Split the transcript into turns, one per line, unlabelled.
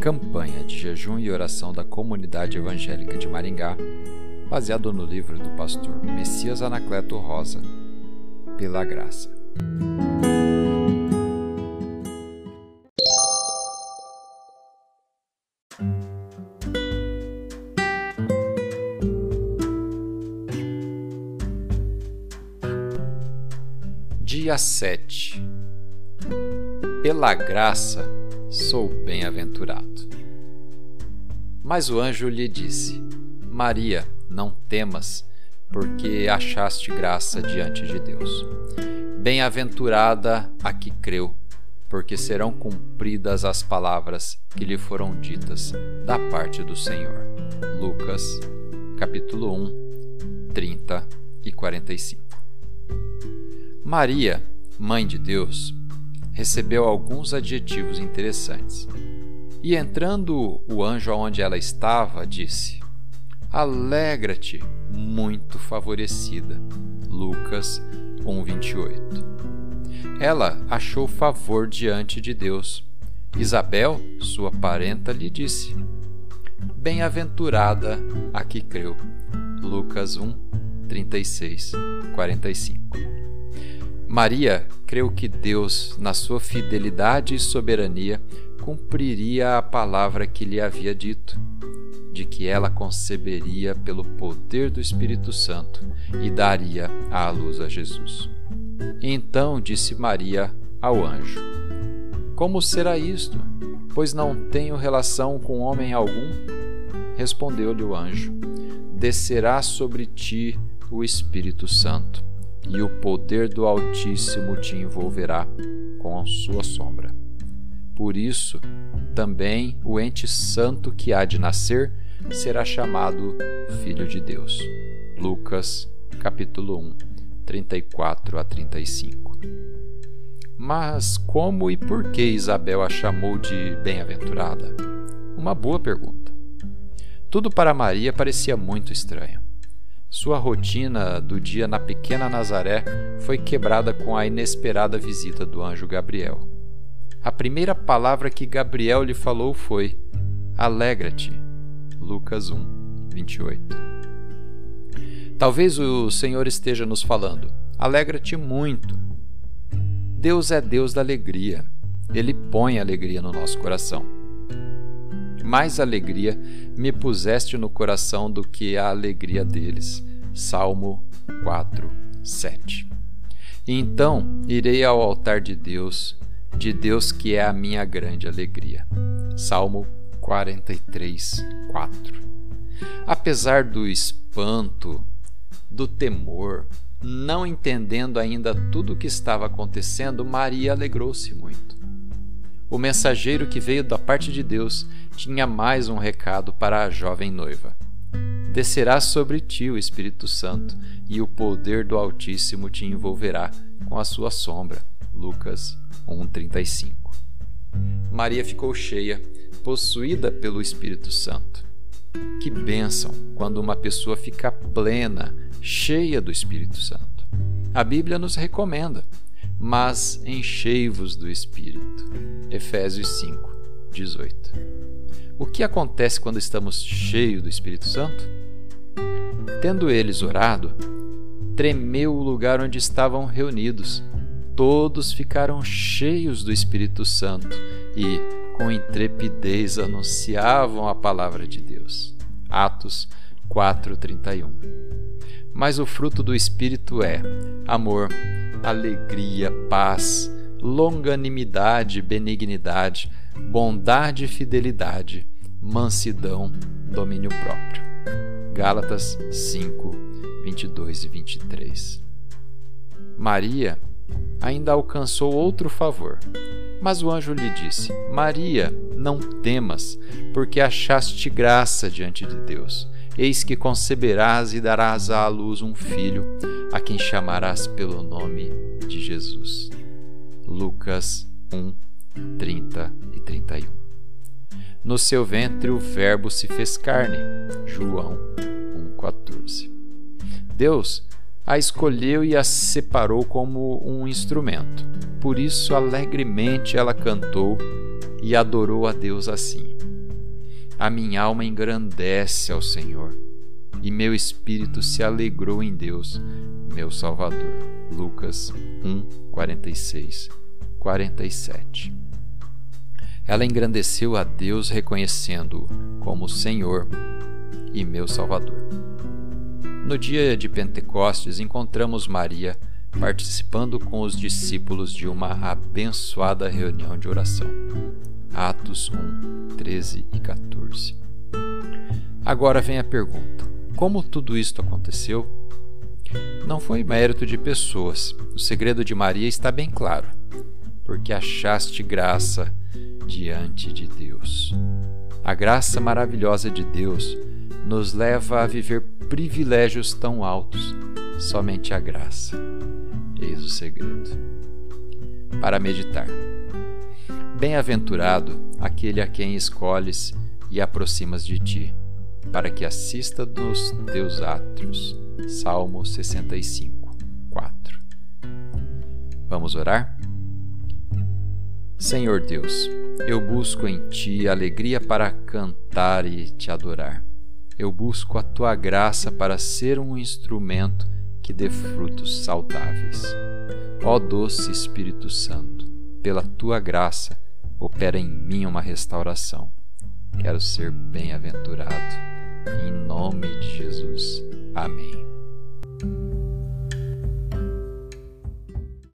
campanha de jejum e oração da comunidade evangélica de Maringá, baseado no livro do pastor Messias Anacleto Rosa, Pela Graça. Dia 7 Pela graça sou bem-aventurado. Mas o anjo lhe disse: Maria, não temas, porque achaste graça diante de Deus. Bem-aventurada a que creu, porque serão cumpridas as palavras que lhe foram ditas da parte do Senhor. Lucas, capítulo 1, 30 e 45. Maria, mãe de Deus, recebeu alguns adjetivos interessantes. E entrando o anjo aonde ela estava, disse: Alegra-te, muito favorecida. Lucas 1:28. Ela achou favor diante de Deus. Isabel, sua parenta, lhe disse: Bem-aventurada a que creu. Lucas 1, 36, 45. Maria creu que Deus, na sua fidelidade e soberania, cumpriria a palavra que lhe havia dito, de que ela conceberia pelo poder do Espírito Santo e daria à luz a Jesus. Então disse Maria ao anjo: Como será isto? Pois não tenho relação com homem algum. Respondeu-lhe o anjo: Descerá sobre ti o Espírito Santo e o poder do Altíssimo te envolverá com a sua sombra. Por isso, também o ente santo que há de nascer será chamado Filho de Deus. Lucas, capítulo 1, 34 a 35. Mas como e por que Isabel a chamou de bem-aventurada? Uma boa pergunta. Tudo para Maria parecia muito estranho. Sua rotina do dia na pequena Nazaré foi quebrada com a inesperada visita do anjo Gabriel. A primeira palavra que Gabriel lhe falou foi: Alegra-te. Lucas 1, 28. Talvez o Senhor esteja nos falando: Alegra-te muito. Deus é Deus da alegria. Ele põe alegria no nosso coração mais alegria me puseste no coração do que a alegria deles. Salmo 4, 7. Então irei ao altar de Deus, de Deus que é a minha grande alegria. Salmo 43, 4. Apesar do espanto, do temor, não entendendo ainda tudo o que estava acontecendo, Maria alegrou-se muito. O mensageiro que veio da parte de Deus tinha mais um recado para a jovem noiva. Descerá sobre ti o Espírito Santo, e o poder do Altíssimo te envolverá com a sua sombra. Lucas 1:35. Maria ficou cheia, possuída pelo Espírito Santo. Que bênção quando uma pessoa fica plena, cheia do Espírito Santo. A Bíblia nos recomenda mas enchei-vos do Espírito. Efésios 5, 18. O que acontece quando estamos cheios do Espírito Santo? Tendo eles orado, tremeu o lugar onde estavam reunidos. Todos ficaram cheios do Espírito Santo e, com intrepidez, anunciavam a palavra de Deus. Atos 4:31. Mas o fruto do espírito é amor, alegria, paz, longanimidade, benignidade, bondade e fidelidade, mansidão, domínio próprio. Gálatas 5, 22 e 23. Maria ainda alcançou outro favor. Mas o anjo lhe disse: Maria, não temas, porque achaste graça diante de Deus. Eis que conceberás e darás à luz um filho, a quem chamarás pelo nome de Jesus. Lucas 1, 30 e 31. No seu ventre o Verbo se fez carne. João 1,14. Deus a escolheu e a separou como um instrumento. Por isso, alegremente ela cantou e adorou a Deus assim. A minha alma engrandece ao Senhor, e meu espírito se alegrou em Deus, meu Salvador. Lucas 1, 46, 47. Ela engrandeceu a Deus, reconhecendo-o como Senhor e meu Salvador. No dia de Pentecostes, encontramos Maria participando com os discípulos de uma abençoada reunião de oração. Atos 1, 13 e 14. Agora vem a pergunta: como tudo isto aconteceu? Não foi mérito de pessoas. O segredo de Maria está bem claro. Porque achaste graça diante de Deus. A graça maravilhosa de Deus nos leva a viver privilégios tão altos. Somente a graça. Eis o segredo. Para meditar. Bem-aventurado aquele a quem escolhes e aproximas de ti, para que assista dos teus átrios. Salmo 65, 4. Vamos orar? Senhor Deus, eu busco em ti alegria para cantar e te adorar. Eu busco a tua graça para ser um instrumento que dê frutos saudáveis. Ó doce Espírito Santo, pela tua graça, opera em mim uma restauração. Quero ser bem-aventurado. Em nome de Jesus. Amém.